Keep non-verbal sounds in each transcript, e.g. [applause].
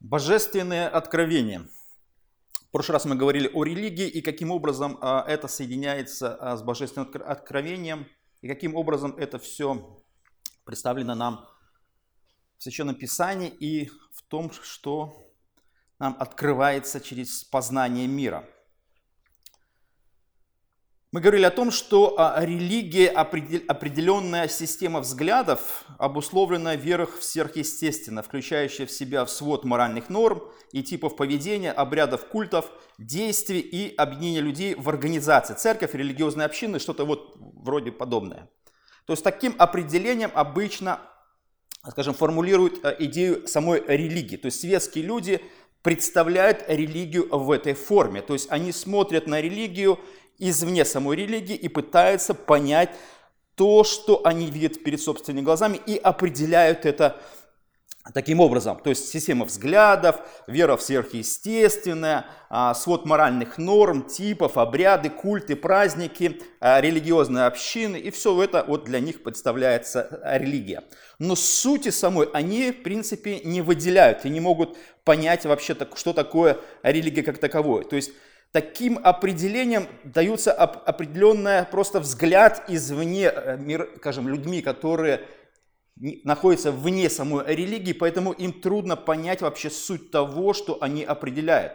Божественное откровение. В прошлый раз мы говорили о религии и каким образом а, это соединяется а, с божественным откровением, и каким образом это все представлено нам в Священном Писании и в том, что нам открывается через познание мира – мы говорили о том, что а, религия – определенная система взглядов, обусловленная верой в сверхъестественное, включающая в себя свод моральных норм и типов поведения, обрядов, культов, действий и объединения людей в организации, церковь, религиозные общины, что-то вот вроде подобное. То есть таким определением обычно, скажем, формулируют а, идею самой религии. То есть светские люди представляют религию в этой форме. То есть они смотрят на религию извне самой религии и пытаются понять то, что они видят перед собственными глазами и определяют это таким образом. То есть система взглядов, вера в сверхъестественное, а, свод моральных норм, типов, обряды, культы, праздники, а, религиозные общины. И все это вот для них представляется религия. Но сути самой они, в принципе, не выделяют и не могут понять вообще, что такое религия как таковое. То есть Таким определением даются определенный просто взгляд извне, э, мир, скажем, людьми, которые находятся вне самой религии, поэтому им трудно понять вообще суть того, что они определяют.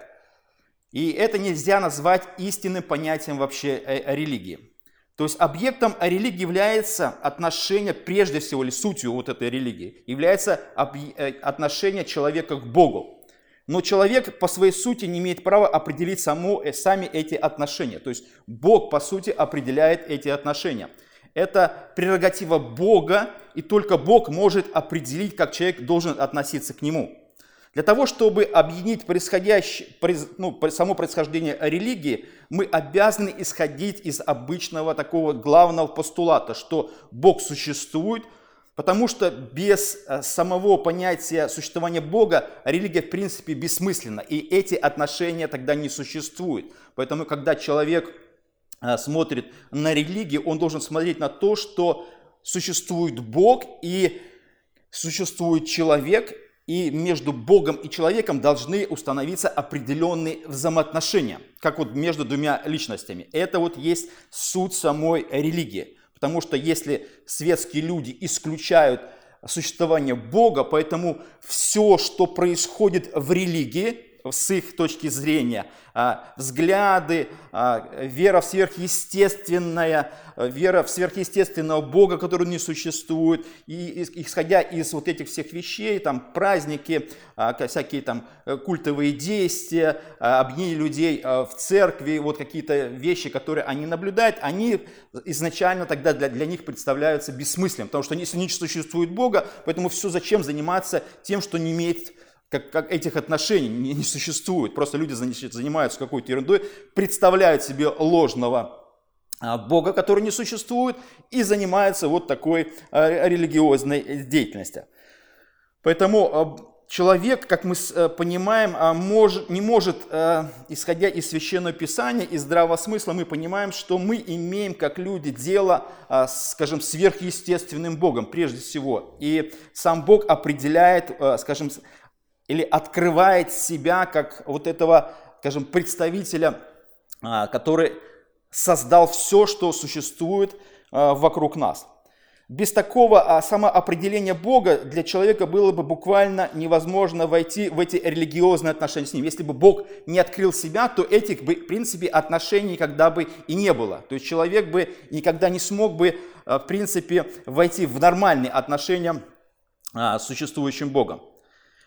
И это нельзя назвать истинным понятием вообще э, религии. То есть объектом религии является отношение, прежде всего, или сутью вот этой религии, является э, отношение человека к Богу. Но человек по своей сути не имеет права определить само, э, сами эти отношения. То есть Бог по сути определяет эти отношения. Это прерогатива Бога, и только Бог может определить, как человек должен относиться к Нему. Для того, чтобы объединить происходящее, ну, само происхождение религии, мы обязаны исходить из обычного такого главного постулата, что Бог существует – Потому что без э, самого понятия существования Бога религия в принципе бессмысленна. И эти отношения тогда не существуют. Поэтому, когда человек э, смотрит на религию, он должен смотреть на то, что существует Бог и существует человек, и между Богом и человеком должны установиться определенные взаимоотношения, как вот между двумя личностями. Это вот есть суть самой религии. Потому что если светские люди исключают существование Бога, поэтому все, что происходит в религии, с их точки зрения, а, взгляды, а, вера в сверхъестественное, вера в сверхъестественного Бога, который не существует, и исходя из вот этих всех вещей, там праздники, а, всякие там э, культовые действия, объединение людей в церкви, вот какие-то вещи, которые они наблюдают, они изначально тогда для, для них представляются бессмысленным, потому что если не существует Бога, поэтому все зачем заниматься тем, что не имеет как, как этих отношений не, не существует. Просто люди занимаются какой-то ерундой, представляют себе ложного а, Бога, который не существует, и занимаются вот такой а, религиозной деятельностью. Поэтому а, человек, как мы э, понимаем, не может, исходя из Священного Писания, из здравого смысла, мы понимаем, что мы имеем, как люди, дело, скажем, сверхъестественным Богом, прежде всего. И сам Бог определяет, скажем, или открывает себя как вот этого, скажем, представителя, а, который создал все, что существует а, вокруг нас. Без такого а, самоопределения Бога для человека было бы буквально невозможно войти в эти религиозные отношения с Ним. Если бы Бог не открыл себя, то этих бы, в принципе, отношений никогда бы и не было. То есть человек бы никогда не смог бы, в принципе, войти в нормальные отношения с существующим Богом.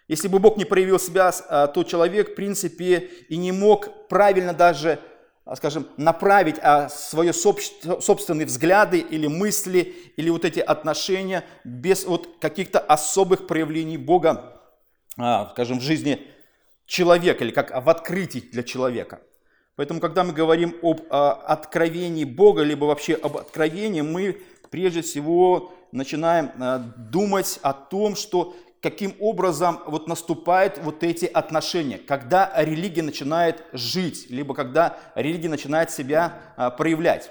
Если бы Бог не проявил себя, а, то человек, в принципе, и не мог правильно даже, а, скажем, направить а, свои собственные взгляды или мысли, или вот эти отношения без вот каких-то особых проявлений Бога, скажем, в жизни человека, или как в открытии для человека. Поэтому, когда мы говорим об откровении Бога, либо вообще об откровении, мы прежде всего начинаем думать о том, что каким образом вот наступают вот эти отношения, когда религия начинает жить, либо когда религия начинает себя а, проявлять.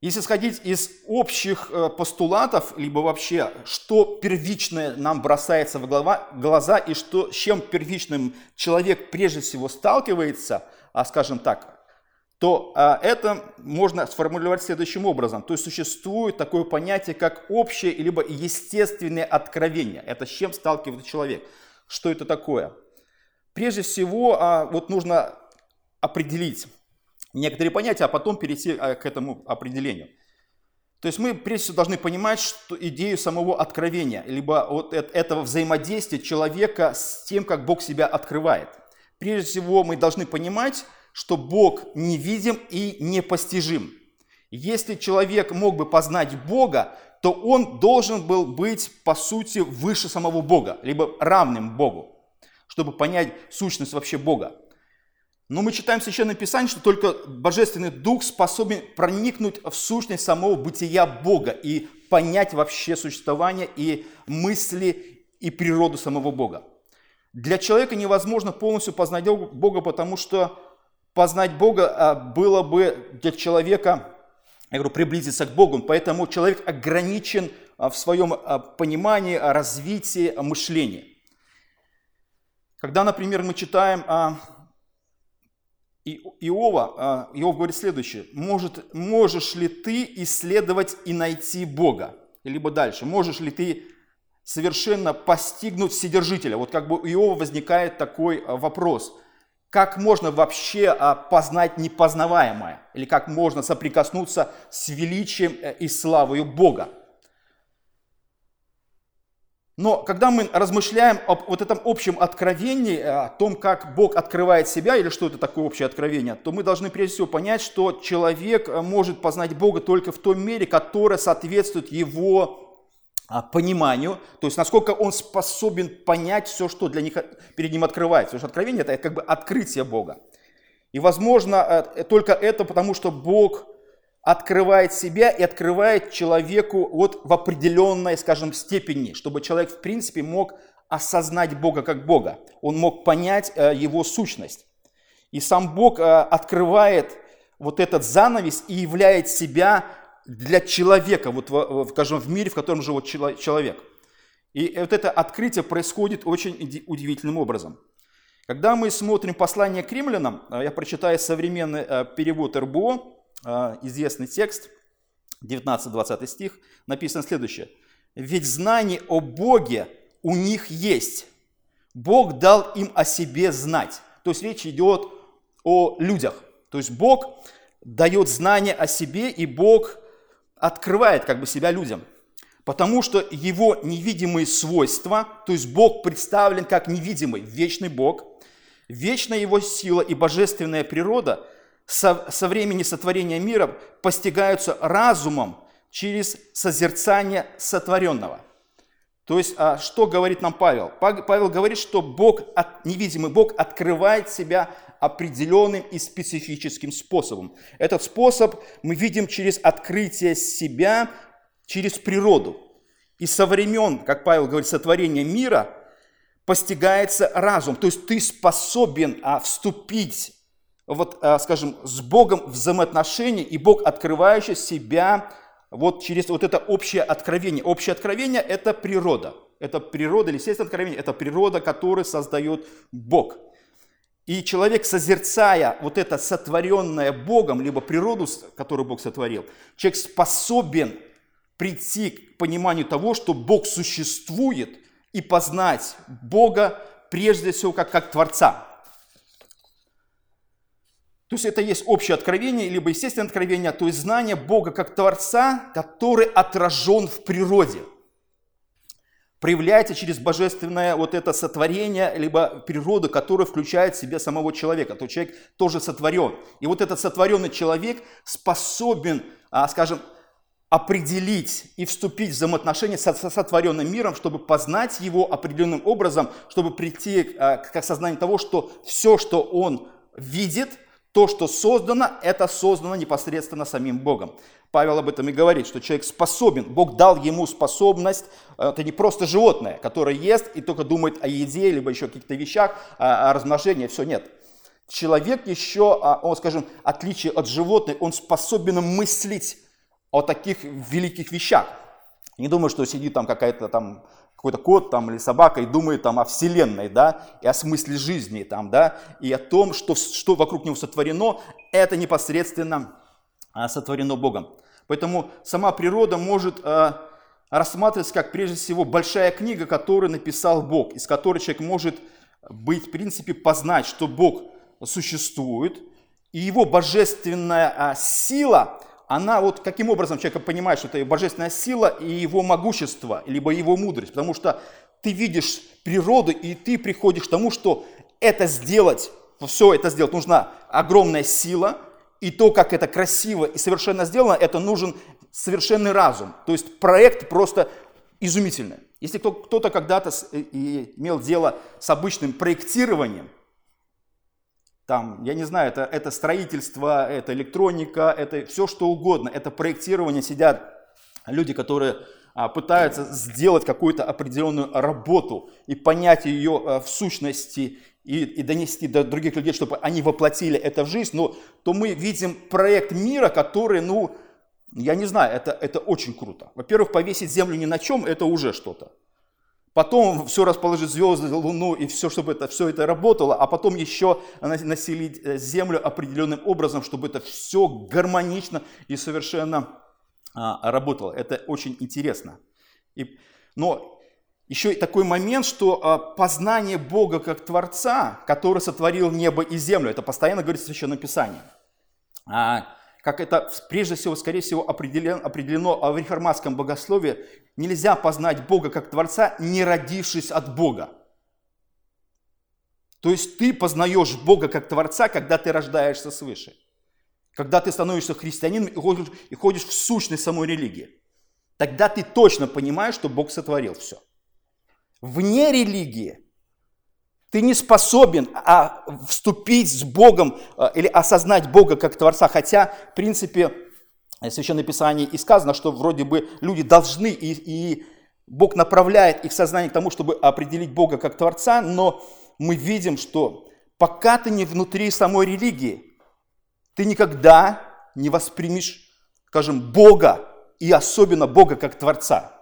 Если сходить из общих э, постулатов, либо вообще, что первичное нам бросается в глаза и что, с чем первичным человек прежде всего сталкивается, а скажем так, то а, это можно сформулировать следующим образом. То есть существует такое понятие, как общее либо естественное откровение. Это с чем сталкивается человек. Что это такое? Прежде всего, а, вот нужно определить некоторые понятия, а потом перейти а, к этому определению. То есть мы прежде всего должны понимать что идею самого откровения, либо вот этого взаимодействия человека с тем, как Бог себя открывает. Прежде всего мы должны понимать, что Бог невидим и непостижим. Если человек мог бы познать Бога, то он должен был быть, по сути, выше самого Бога, либо равным Богу, чтобы понять сущность вообще Бога. Но мы читаем в Священном Писании, что только Божественный Дух способен проникнуть в сущность самого бытия Бога и понять вообще существование и мысли и природу самого Бога. Для человека невозможно полностью познать Бога, потому что познать Бога а, было бы для человека, я говорю, приблизиться к Богу. Поэтому человек ограничен а, в своем а, понимании, развитии, мышления. Когда, например, мы читаем Иова, Иов говорит следующее. Может, можешь ли ты исследовать и найти Бога? Либо дальше. Можешь ли ты совершенно постигнуть Вседержителя? Вот как бы у Иова возникает такой вопрос. Как можно вообще а, познать непознаваемое? Или как можно соприкоснуться с величием э, и славой Бога? Но когда мы размышляем об вот этом общем откровении, э, о том, как Бог открывает себя, или что это такое общее откровение, то мы должны прежде всего понять, что человек э, может познать Бога только в той мере, которая соответствует его пониманию, то есть насколько он способен понять все, что для них, перед ним открывается. Потому что откровение – это как бы открытие Бога. И возможно э, только это потому, что Бог открывает себя и открывает человеку вот в определенной, скажем, степени, чтобы человек, в принципе, мог осознать Бога как Бога. Он мог понять э, его сущность. И сам Бог э, открывает вот этот занавес и являет себя для человека, вот, в, скажем, в мире, в котором живет человек. И вот это открытие происходит очень удивительным образом. Когда мы смотрим послание к римлянам, э, я прочитаю современный перевод РБО, а, известный текст, 19-20 стих, написано следующее. «Ведь знание о Боге у них есть. Бог дал им о себе знать». То есть речь идет о людях. То есть Бог дает знание о себе, и Бог открывает как бы себя людям. Потому что его невидимые свойства, то есть Бог представлен как невидимый, вечный Бог, вечная его сила и божественная природа – со, со времени сотворения мира постигаются разумом через созерцание сотворенного. То есть, а, что говорит нам Павел? Павел говорит, что Бог, невидимый Бог, открывает себя определенным и специфическим способом. Этот способ мы видим через открытие себя, через природу. И со времен, как Павел говорит, сотворения мира постигается разум. То есть ты способен а, вступить вот, э, скажем, с Богом взаимоотношения, и Бог, открывающий себя вот через вот это общее откровение. Общее откровение – это природа. Это природа, или естественное откровение – это природа, которую создает Бог. И человек, созерцая вот это сотворенное Богом, либо природу, которую Бог сотворил, человек способен прийти к пониманию того, что Бог существует, и познать Бога прежде всего как, как Творца. То есть это есть общее откровение, либо естественное откровение, то есть знание Бога как Творца, который отражен в природе. Проявляется через божественное вот это сотворение, либо природу, которая включает в себя самого человека. То человек тоже сотворен. И вот этот сотворенный человек способен, а, скажем, определить и вступить в взаимоотношения со сотворенным миром, чтобы познать его определенным образом, чтобы прийти а, к осознанию того, что все, что он видит – то, что создано, это создано непосредственно самим Богом. Павел об этом и говорит, что человек способен, Бог дал ему способность, э, это не просто животное, которое ест и только думает о еде, либо еще о каких-то вещах, о размножении, все нет. Человек еще, а, он, скажем, отличие от животных, он способен мыслить о таких великих вещах. Не думаю, что сидит там какая-то там какой-то кот там или собака и думает там о вселенной, да, и о смысле жизни там, да, и о том, что, что вокруг него сотворено, это непосредственно а, сотворено Богом. Поэтому сама природа может а, рассматриваться как прежде всего большая книга, которую написал Бог, из которой человек может быть, в принципе, познать, что Бог существует, и его божественная а, сила она вот каким образом человек понимает, что это божественная сила и его могущество, либо его мудрость, потому что ты видишь природу, и ты приходишь к тому, что это сделать, все это сделать, нужна огромная сила, и то, как это красиво и совершенно сделано, это нужен совершенный разум. То есть проект просто изумительный. Если кто-то когда-то имел дело с обычным проектированием, там, я не знаю, это, это строительство, это электроника, это все что угодно, это проектирование, сидят люди, которые а, пытаются сделать какую-то определенную работу и понять ее а, в сущности и, и донести до других людей, чтобы они воплотили это в жизнь, но то мы видим проект мира, который, ну, я не знаю, это, это очень круто. Во-первых, повесить землю ни на чем, это уже что-то. Потом все расположить звезды, луну и все, чтобы это, все это работало, а потом еще населить э, землю определенным образом, чтобы это все гармонично и совершенно а, работало. Это очень интересно. И, но еще и такой момент, что а, познание Бога как Творца, который сотворил небо и землю, это постоянно говорится в Священном Писании. А, как это прежде всего, скорее всего, определено, определено в реформатском богословии, нельзя познать Бога как Творца, не родившись от Бога. То есть ты познаешь Бога как Творца, когда ты рождаешься свыше. Когда ты становишься христианином и ходишь, и ходишь в сущность самой религии. Тогда ты точно понимаешь, что Бог сотворил все. Вне религии ты не способен а, вступить с Богом а, или осознать Бога как Творца, хотя, в принципе, в Священном Писании и сказано, что вроде бы люди должны, и, и Бог направляет их сознание к тому, чтобы определить Бога как Творца, но мы видим, что пока ты не внутри самой религии, ты никогда не воспримешь, скажем, Бога, и особенно Бога как Творца.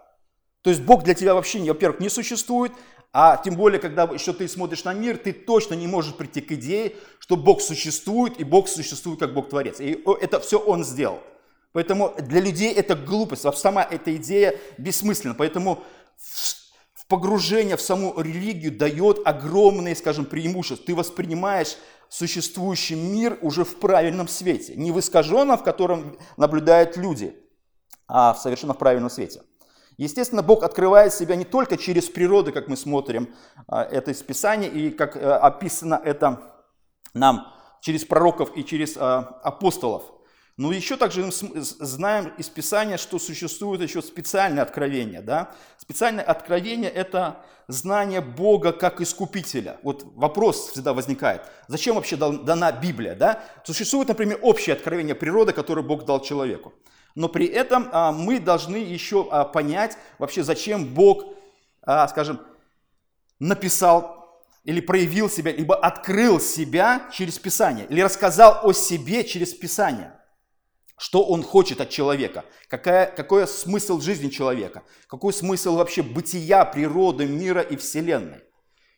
То есть Бог для тебя вообще, во-первых, не существует, а тем более, когда еще ты смотришь на мир, ты точно не можешь прийти к идее, что Бог существует, и Бог существует как Бог-творец. И это все Он сделал. Поэтому для людей это глупость, сама эта идея бессмысленна. Поэтому погружение в саму религию дает огромные, скажем, преимущества. Ты воспринимаешь существующий мир уже в правильном свете. Не в искаженном, в котором наблюдают люди, а в совершенно правильном свете. Естественно, Бог открывает себя не только через природу, как мы смотрим а, это из Писания, и как э, описано это нам через пророков и через а, апостолов. Но еще также мы знаем из Писания, что существует еще специальное откровение. Да? Специальное откровение – это знание Бога как искупителя. Вот вопрос всегда возникает, зачем вообще дана Библия? Да? Существует, например, общее откровение природы, которое Бог дал человеку но при этом а, мы должны еще а, понять вообще, зачем Бог, а, скажем, написал или проявил себя, либо открыл себя через Писание, или рассказал о себе через Писание. Что он хочет от человека, какая, какой смысл жизни человека, какой смысл вообще бытия, природы, мира и Вселенной.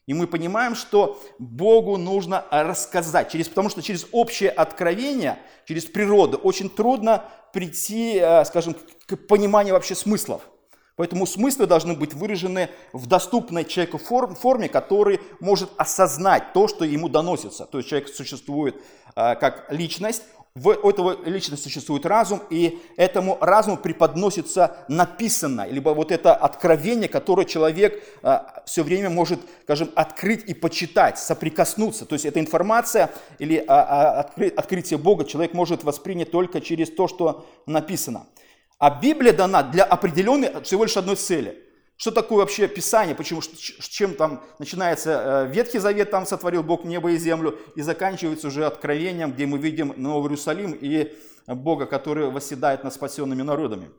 И мы понимаем, что Богу нужно рассказать, через, потому что через общее откровение, через природу очень трудно прийти, э, скажем, к пониманию вообще смыслов. Поэтому смыслы должны быть выражены в доступной человеку форме, который может осознать то, что ему доносится. То есть человек существует э, как личность, в этого личности существует разум, и этому разуму преподносится написанное, либо вот это откровение, которое человек а, все время может, скажем, открыть и почитать, соприкоснуться. То есть эта информация или а, а, открытие Бога человек может воспринять только через то, что написано. А Библия дана для определенной, всего лишь одной цели – что такое вообще Писание? Почему, чем там начинается э, Ветхий Завет, там сотворил Бог небо и землю, и заканчивается уже откровением, где мы видим Новый Иерусалим и Бога, который восседает над спасенными народами.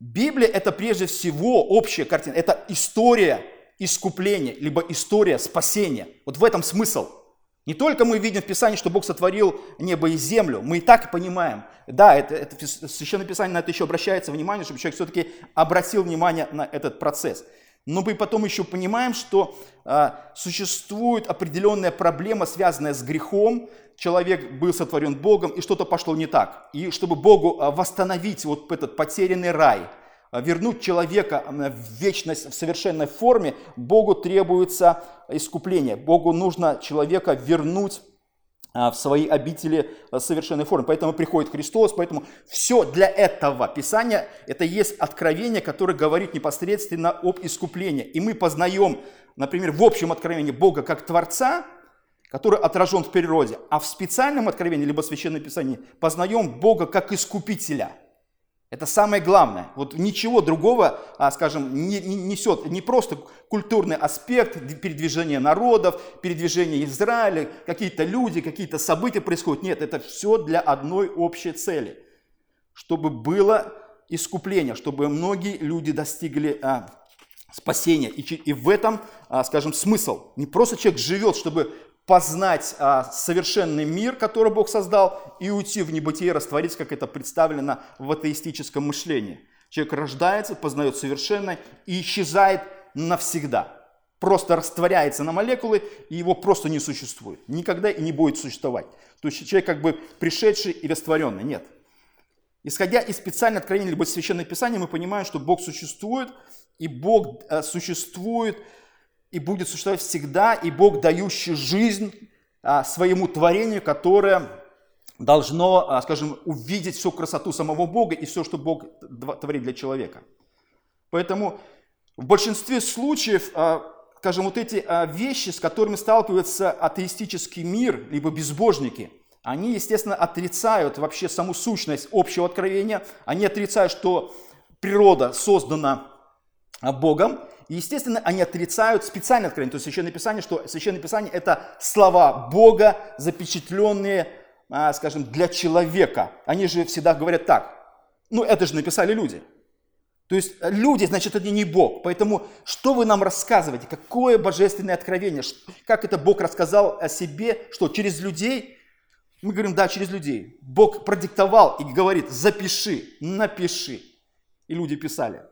Библия это прежде всего общая картина, это история искупления, либо история спасения. Вот в этом смысл. Не только мы видим в Писании, что Бог сотворил небо и землю, мы и так понимаем. Да, это, это Священное Писание на это еще обращается внимание, чтобы человек все-таки обратил внимание на этот процесс. Но мы потом еще понимаем, что а, существует определенная проблема, связанная с грехом. Человек был сотворен Богом, и что-то пошло не так. И чтобы Богу а, восстановить вот этот потерянный рай – вернуть человека в вечность в совершенной форме, Богу требуется искупление. Богу нужно человека вернуть а, в свои обители совершенной формы. Поэтому приходит Христос, поэтому все для этого Писания, это есть откровение, которое говорит непосредственно об искуплении. И мы познаем, например, в общем откровении Бога как Творца, который отражен в природе, а в специальном откровении, либо в Священном Писании, познаем Бога как Искупителя – это самое главное. Вот ничего другого, а, скажем, не, не несет не просто культурный аспект передвижения народов, передвижения Израиля, какие-то люди, какие-то события происходят. Нет, это все для одной общей цели. Чтобы было искупление, чтобы многие люди достигли а, спасения. И, и в этом, а, скажем, смысл. Не просто человек живет, чтобы познать а, совершенный мир, который Бог создал, и уйти в небытие, раствориться, как это представлено в атеистическом мышлении. Человек рождается, познает совершенное и исчезает навсегда. Просто растворяется на молекулы, и его просто не существует. Никогда и не будет существовать. То есть человек как бы пришедший и растворенный. Нет. Исходя из специального откровения либо священного писания, мы понимаем, что Бог существует, и Бог а, существует и будет существовать всегда, и Бог, дающий жизнь а, своему творению, которое должно, а, скажем, увидеть всю красоту самого Бога и все, что Бог творит для человека. Поэтому в большинстве случаев, а, скажем, вот эти вещи, с которыми сталкивается атеистический мир, либо безбожники, они, естественно, отрицают вообще саму сущность общего откровения, они отрицают, что природа создана Богом, и, естественно, они отрицают специальное откровение, то есть Священное Писание, что Священное Писание – это слова Бога, запечатленные, а, скажем, для человека. Они же всегда говорят так. Ну, это же написали люди. То есть люди, значит, это не Бог. Поэтому что вы нам рассказываете? Какое божественное откровение? Как это Бог рассказал о себе? Что, через людей? Мы говорим, да, через людей. Бог продиктовал и говорит, запиши, напиши. И люди писали.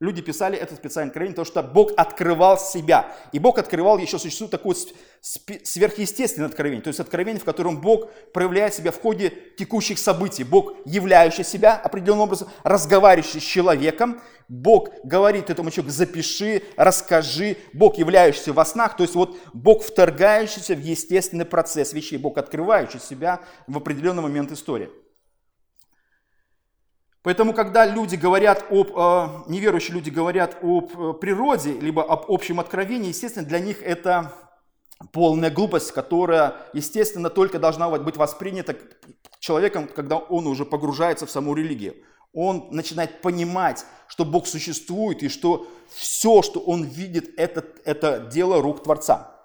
Люди писали это специальное откровение, потому что Бог открывал себя. И Бог открывал, еще существует такое сверхъестественное откровение. То есть откровение, в котором Бог проявляет себя в ходе текущих событий. Бог, являющий себя определенным образом, разговаривающий с человеком. Бог говорит этому человеку, запиши, расскажи. Бог, являющийся во снах. То есть вот Бог, вторгающийся в естественный процесс вещей. Бог, открывающий себя в определенный момент истории. Поэтому, когда люди говорят об, э, неверующие люди говорят об э, природе, либо об общем откровении, естественно, для них это полная глупость, которая, естественно, только должна быть воспринята человеком, когда он уже погружается в саму религию. Он начинает понимать, что Бог существует и что все, что он видит, это, это дело рук Творца.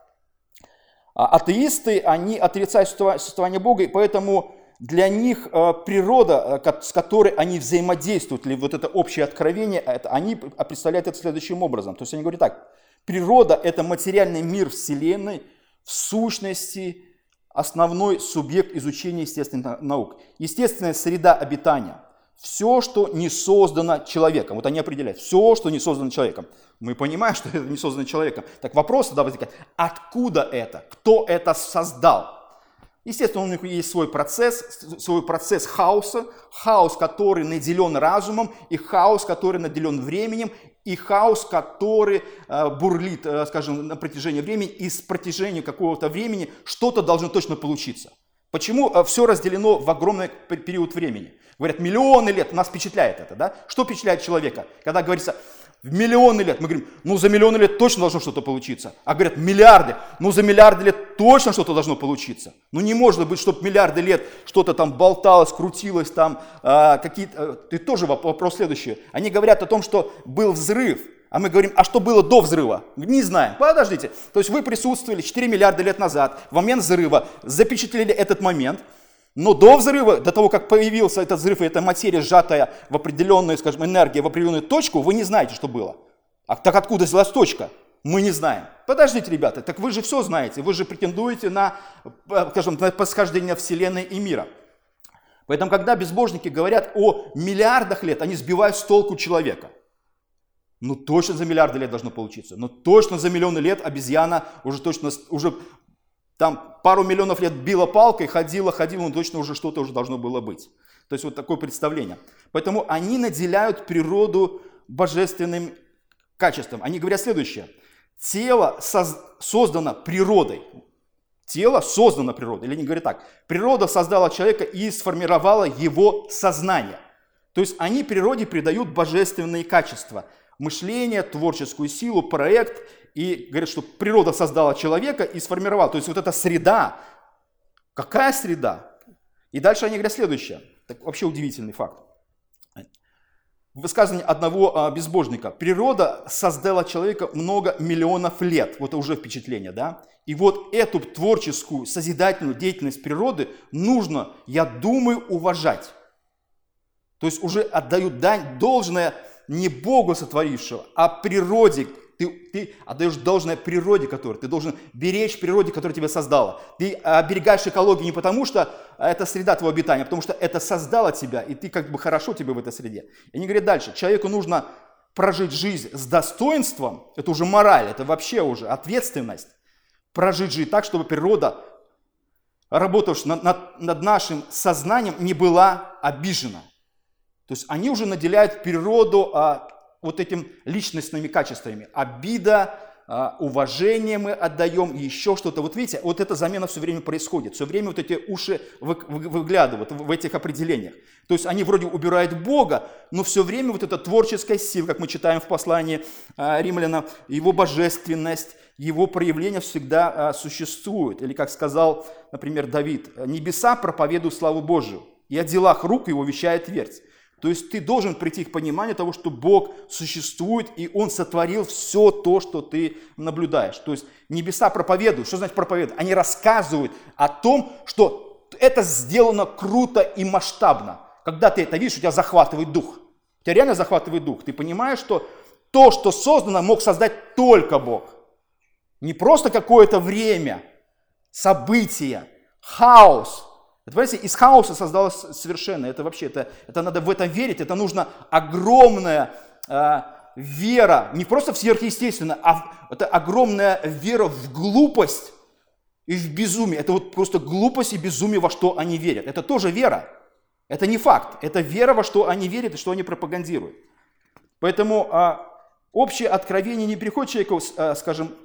А атеисты, они отрицают существование Бога, и поэтому для них э, природа, э, с которой они взаимодействуют, или вот это общее откровение, это, они представляют это следующим образом. То есть они говорят так, природа – это материальный мир Вселенной, в сущности, основной субъект изучения естественных наук. Естественная среда обитания. Все, что не создано человеком. Вот они определяют. Все, что не создано человеком. Мы понимаем, [laughs] что это не создано человеком. Так вопрос тогда возникает. Откуда это? Кто это создал? Естественно, у них есть свой процесс, свой процесс хаоса, хаос, который наделен разумом, и хаос, который наделен временем, и хаос, который э, бурлит, э, скажем, на протяжении времени, и с протяжения какого-то времени что-то должно точно получиться. Почему э, все разделено в огромный период времени? Говорят, миллионы лет, нас впечатляет это, да? Что впечатляет человека? Когда говорится, в миллионы лет. Мы говорим, ну за миллионы лет точно должно что-то получиться. А говорят, миллиарды. Ну за миллиарды лет точно что-то должно получиться. Ну не может быть, чтобы миллиарды лет что-то там болталось, крутилось там, э, какие-то... Ты тоже вопрос следующий. Они говорят о том, что был взрыв. А мы говорим, а что было до взрыва? Не знаем. Подождите. То есть вы присутствовали 4 миллиарда лет назад, в момент взрыва, запечатлели этот момент – но до взрыва, до того, как появился этот взрыв, и эта материя, сжатая в определенную, скажем, энергию, в определенную точку, вы не знаете, что было. А так откуда взялась точка? Мы не знаем. Подождите, ребята, так вы же все знаете, вы же претендуете на, э, скажем, на происхождение Вселенной и мира. Поэтому, когда безбожники говорят о миллиардах лет, они сбивают с толку человека. Ну, точно за миллиарды лет должно получиться. Ну, точно за миллионы лет обезьяна уже точно, уже там пару миллионов лет била палкой, ходила, ходила, ну, точно уже что-то уже должно было быть. То есть вот такое представление. Поэтому они наделяют природу божественным качеством. Они говорят следующее – тело соз, создано природой. Тело создано природой. Или они говорят так, природа создала человека и сформировала его сознание. То есть они природе придают божественные качества. Мышление, творческую силу, проект. И говорят, что природа создала человека и сформировала. То есть вот эта среда. Какая среда? И дальше они говорят следующее. Так, вообще удивительный факт высказывание одного а, безбожника. Природа создала человека много миллионов лет. Вот это уже впечатление, да? И вот эту творческую, созидательную деятельность природы нужно, я думаю, уважать. То есть уже отдают дань должное не Богу сотворившего, а природе, ты, ты отдаешь должное природе, которую ты должен беречь природе, которая тебя создала. Ты оберегаешь экологию не потому, что это среда твоего обитания, а потому что это создало тебя, и ты как бы хорошо тебе в этой среде. И они говорят дальше, человеку нужно прожить жизнь с достоинством, это уже мораль, это вообще уже ответственность. Прожить жизнь так, чтобы природа, работавшая над, над, над нашим сознанием, не была обижена. То есть они уже наделяют природу а, вот этим личностными качествами. Обида, а, уважение мы отдаем, еще что-то. Вот видите, вот эта замена все время происходит. Все время вот эти уши выглядывают в этих определениях. То есть они вроде убирают Бога, но все время вот эта творческая сила, как мы читаем в послании а, римляна, его божественность, его проявление всегда а, существует. Или как сказал, например, Давид, небеса проповедуют славу Божию, и о делах рук его вещает твердь. То есть ты должен прийти к пониманию того, что Бог существует, и Он сотворил все то, что ты наблюдаешь. То есть небеса проповедуют. Что значит проповедуют? Они рассказывают о том, что это сделано круто и масштабно. Когда ты это видишь, у тебя захватывает дух. У тебя реально захватывает дух. Ты понимаешь, что то, что создано, мог создать только Бог. Не просто какое-то время, события, хаос, понимаете, из хаоса создалось совершенно. Это вообще, это, это надо в этом верить. Это нужно огромная э, вера, не просто в сверхъестественное, а это огромная вера в глупость и в безумие. Это вот просто глупость и безумие, во что они верят. Это тоже вера. Это не факт. Это вера, во что они верят и что они пропагандируют. Поэтому а, общее откровение не приходит человеку, а, скажем,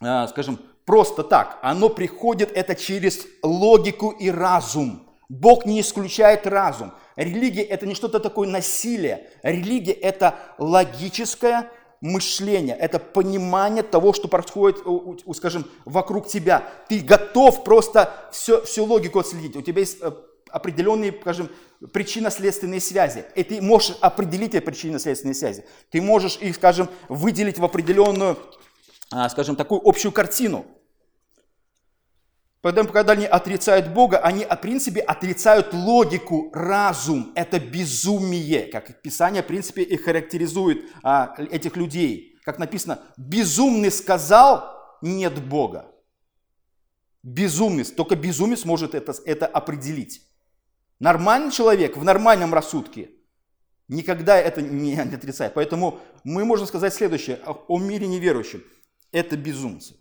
а, скажем, просто так. Оно приходит это через логику и разум. Бог не исключает разум. Религия это не что-то такое насилие. Религия это логическое мышление, это понимание того, что происходит, скажем, вокруг тебя. Ты готов просто все, всю логику отследить. У тебя есть э, определенные, скажем, причинно-следственные связи. И ты можешь определить эти причинно-следственные связи. Ты можешь их, скажем, выделить в определенную, а, скажем, такую общую картину. Поэтому, когда они отрицают Бога, они, в принципе, отрицают логику, разум. Это безумие, как Писание, в принципе, и характеризует а, этих людей. Как написано, безумный сказал, нет Бога. Безумный, только безумец может это, это определить. Нормальный человек в нормальном рассудке никогда это не отрицает. Поэтому мы можем сказать следующее о мире неверующем. Это безумцы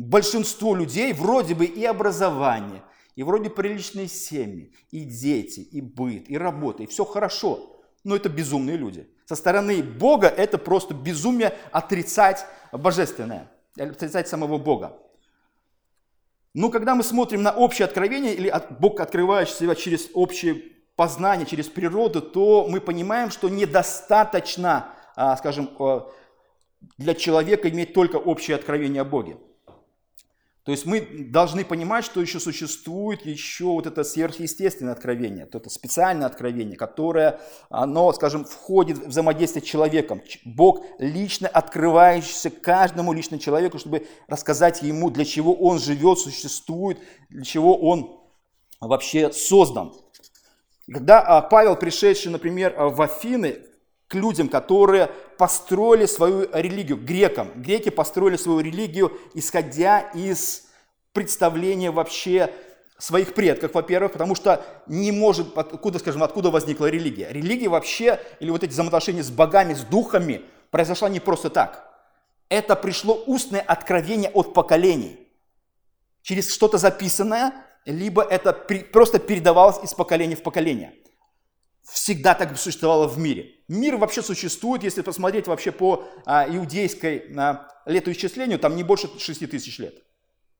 большинство людей вроде бы и образование, и вроде приличные семьи, и дети, и быт, и работа, и все хорошо. Но это безумные люди. Со стороны Бога это просто безумие отрицать божественное, отрицать самого Бога. Но когда мы смотрим на общее откровение, или Бог открывающий себя через общее познание, через природу, то мы понимаем, что недостаточно, а, скажем, для человека иметь только общее откровение о Боге. То есть мы должны понимать, что еще существует еще вот это сверхъестественное откровение, то это специальное откровение, которое, оно, скажем, входит в взаимодействие с человеком. Бог лично открывающийся каждому лично человеку, чтобы рассказать ему, для чего он живет, существует, для чего он вообще создан. Когда а, Павел, пришедший, например, в Афины, к людям, которые построили свою религию, грекам. Греки построили свою религию, исходя из представления вообще своих предков, во-первых, потому что не может, откуда, скажем, откуда возникла религия. Религия вообще, или вот эти взаимоотношения с богами, с духами, произошла не просто так. Это пришло устное откровение от поколений. Через что-то записанное, либо это просто передавалось из поколения в поколение всегда так существовало в мире. Мир вообще существует, если посмотреть вообще по а, иудейской а, летоисчислению, там не больше 6 тысяч лет.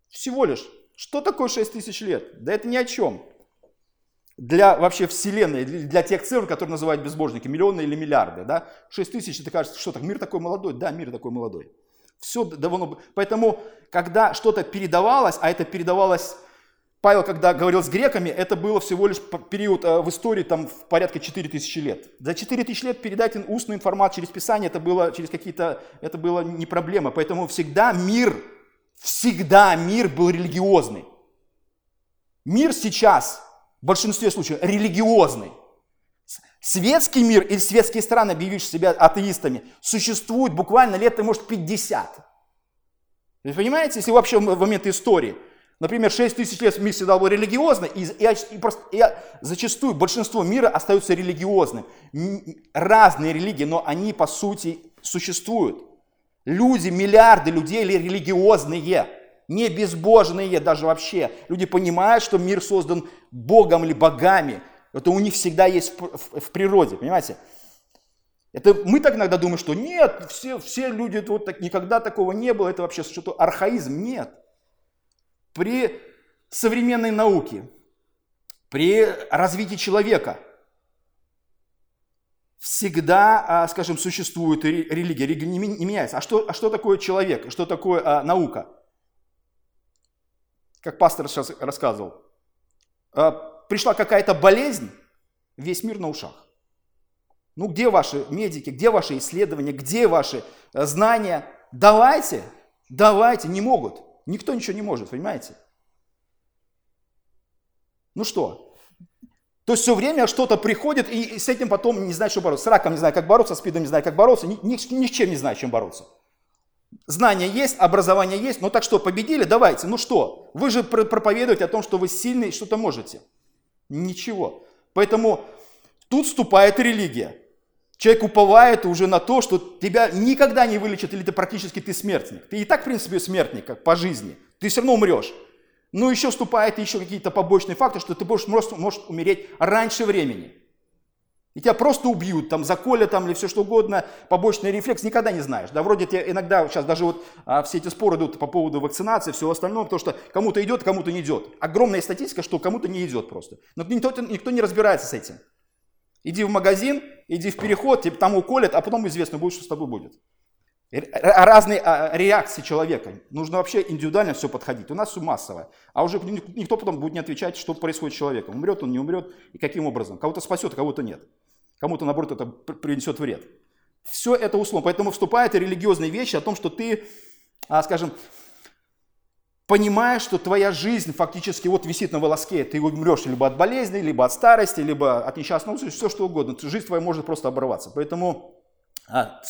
Всего лишь. Что такое 6 тысяч лет? Да это ни о чем. Для вообще Вселенной, для тех цифр, которые называют безбожники, миллионы или миллиарды, да? 6 тысяч, это кажется, что так, мир такой молодой? Да, мир такой молодой. Все давно... Поэтому, когда что-то передавалось, а это передавалось Павел, когда говорил с греками, это было всего лишь период э, в истории там в порядка 4000 лет. За 4000 лет передать устную информацию через Писание, это было через какие-то, это было не проблема. Поэтому всегда мир, всегда мир был религиозный. Мир сейчас, в большинстве случаев, религиозный. Светский мир или светские страны, объявившие себя атеистами, существуют буквально лет, может, 50. Вы понимаете, если вообще в момент истории – Например, 6 тысяч лет мир всегда был религиозный, и, и, и, просто, и зачастую большинство мира остаются религиозным. Разные религии, но они по сути существуют. Люди, миллиарды людей религиозные, не безбожные даже вообще. Люди понимают, что мир создан Богом или богами. Это у них всегда есть в, в, в природе, понимаете? Это мы так иногда думаем, что нет, все, все люди, вот так, никогда такого не было, это вообще что-то архаизм. Нет при современной науке, при развитии человека всегда, а, скажем, существует религия, религия не меняется. А что, а что такое человек, что такое а, наука? Как пастор сейчас рассказывал, а, пришла какая-то болезнь, весь мир на ушах. Ну где ваши медики, где ваши исследования, где ваши знания? Давайте, давайте, не могут. Никто ничего не может, понимаете? Ну что? То есть все время что-то приходит, и с этим потом не знаю, что бороться. С раком не знаю, как бороться, с спидом не знаю, как бороться, ни, ни, ни с чем не знаю, чем бороться. Знания есть, образование есть, ну так что, победили? Давайте, ну что? Вы же проповедуете о том, что вы сильный, что-то можете. Ничего. Поэтому тут вступает религия. Человек уповает уже на то, что тебя никогда не вылечат, или ты практически ты смертник. Ты и так, в принципе, смертник, как по жизни. Ты все равно умрешь. Но еще вступает еще какие-то побочные факты, что ты можешь, можешь, можешь умереть раньше времени. И тебя просто убьют, там, заколят там, или все что угодно, побочный рефлекс, никогда не знаешь. Да, вроде тебе иногда, сейчас даже вот а, все эти споры идут по поводу вакцинации, всего остального, потому что кому-то идет, кому-то не идет. Огромная статистика, что кому-то не идет просто. Но никто, никто не разбирается с этим. Иди в магазин, иди в переход, тебе там уколят, а потом известно будет, что с тобой будет. Разные а, реакции человека. Нужно вообще индивидуально все подходить. У нас все массовое. А уже никто потом будет не отвечать, что происходит с человеком. Умрет он, не умрет и каким образом. Кого-то спасет, а кого-то нет. Кому-то, наоборот, это принесет вред. Все это условно. Поэтому вступают религиозные вещи о том, что ты, а, скажем, понимаешь, что твоя жизнь фактически вот висит на волоске, ты умрешь либо от болезни, либо от старости, либо от несчастного случая, все что угодно, жизнь твоя может просто оборваться. Поэтому а,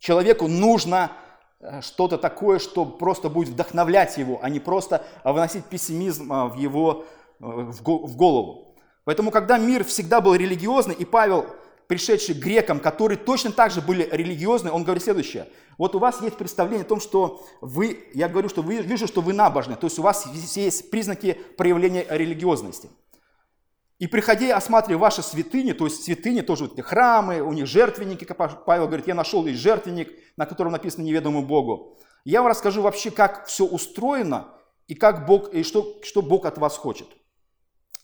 человеку нужно э, что-то такое, что просто будет вдохновлять его, а не просто вносить пессимизм а, в его э, в голову. Поэтому, когда мир всегда был религиозный, и Павел пришедший к грекам, которые точно так же были религиозны, он говорит следующее. Вот у вас есть представление о том, что вы, я говорю, что вы, вижу, что вы набожны, то есть у вас есть признаки проявления религиозности. И приходя осматривая ваши святыни, то есть святыни тоже вот храмы, у них жертвенники, Павел говорит, я нашел и жертвенник, на котором написано неведомому Богу. Я вам расскажу вообще, как все устроено и как Бог, и что, что Бог от вас хочет.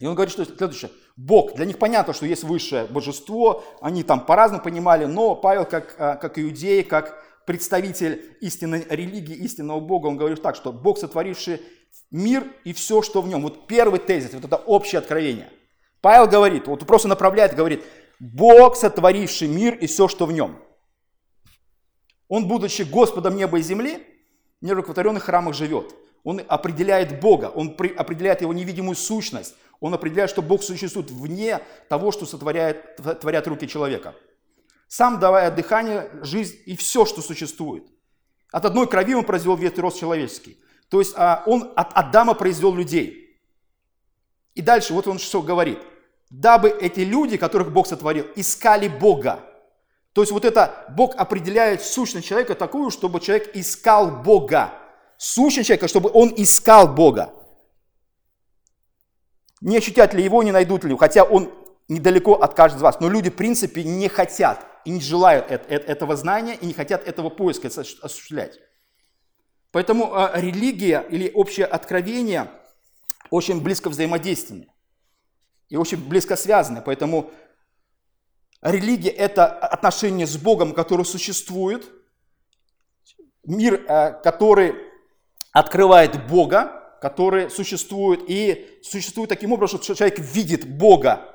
И он говорит, что следующее. Бог, для них понятно, что есть высшее божество, они там по-разному понимали, но Павел, как, а, как иудей, как представитель истинной религии, истинного Бога, он говорит так, что Бог, сотворивший мир и все, что в нем. Вот первый тезис, вот это общее откровение. Павел говорит, вот просто направляет, говорит, Бог, сотворивший мир и все, что в нем. Он, будучи Господом неба и земли, в нерукотворенных храмах живет. Он определяет Бога, он определяет его невидимую сущность, он определяет, что Бог существует вне того, что сотворяет, творят руки человека. сам давая дыхание, жизнь и все, что существует. От одной крови он произвел весь рост человеческий. То есть а, он от Адама произвел людей. И дальше вот он что говорит. Дабы эти люди, которых Бог сотворил, искали Бога. То есть вот это Бог определяет сущность человека такую, чтобы человек искал Бога. Сущность человека, чтобы он искал Бога. Не ощутят ли его, не найдут ли его, хотя он недалеко от каждого из вас. Но люди, в принципе, не хотят и не желают этого знания, и не хотят этого поиска осуществлять. Поэтому а, религия или общее откровение очень близко взаимодействованы и очень близко связаны. Поэтому религия – это отношение с Богом, которое существует, мир, а, который открывает Бога, который существует, и существует таким образом, что человек видит Бога.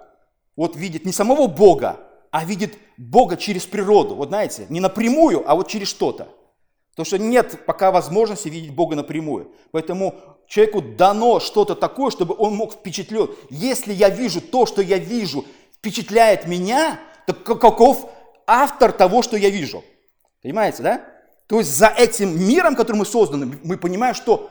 Вот видит не самого Бога, а видит Бога через природу. Вот знаете, не напрямую, а вот через что-то. Потому что нет пока возможности видеть Бога напрямую. Поэтому человеку дано что-то такое, чтобы он мог впечатлен. Если я вижу то, что я вижу, впечатляет меня, то каков автор того, что я вижу? Понимаете, да? То есть за этим миром, который мы созданы, мы понимаем, что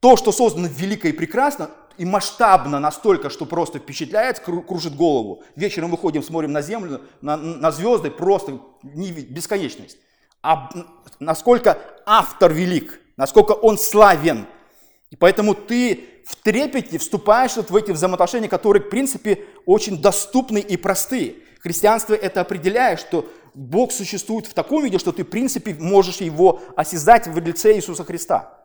то, что создано велико и прекрасно, и масштабно настолько, что просто впечатляет, кружит голову. Вечером выходим, смотрим на землю, на, на звезды, просто бесконечность а насколько автор велик, насколько он славен. И поэтому ты в трепете вступаешь вот в эти взаимоотношения, которые, в принципе, очень доступны и простые. Христианство это определяет, что Бог существует в таком виде, что ты, в принципе, можешь его осязать в лице Иисуса Христа.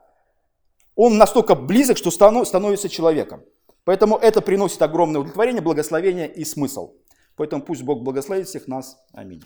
Он настолько близок, что становится человеком. Поэтому это приносит огромное удовлетворение, благословение и смысл. Поэтому пусть Бог благословит всех нас. Аминь.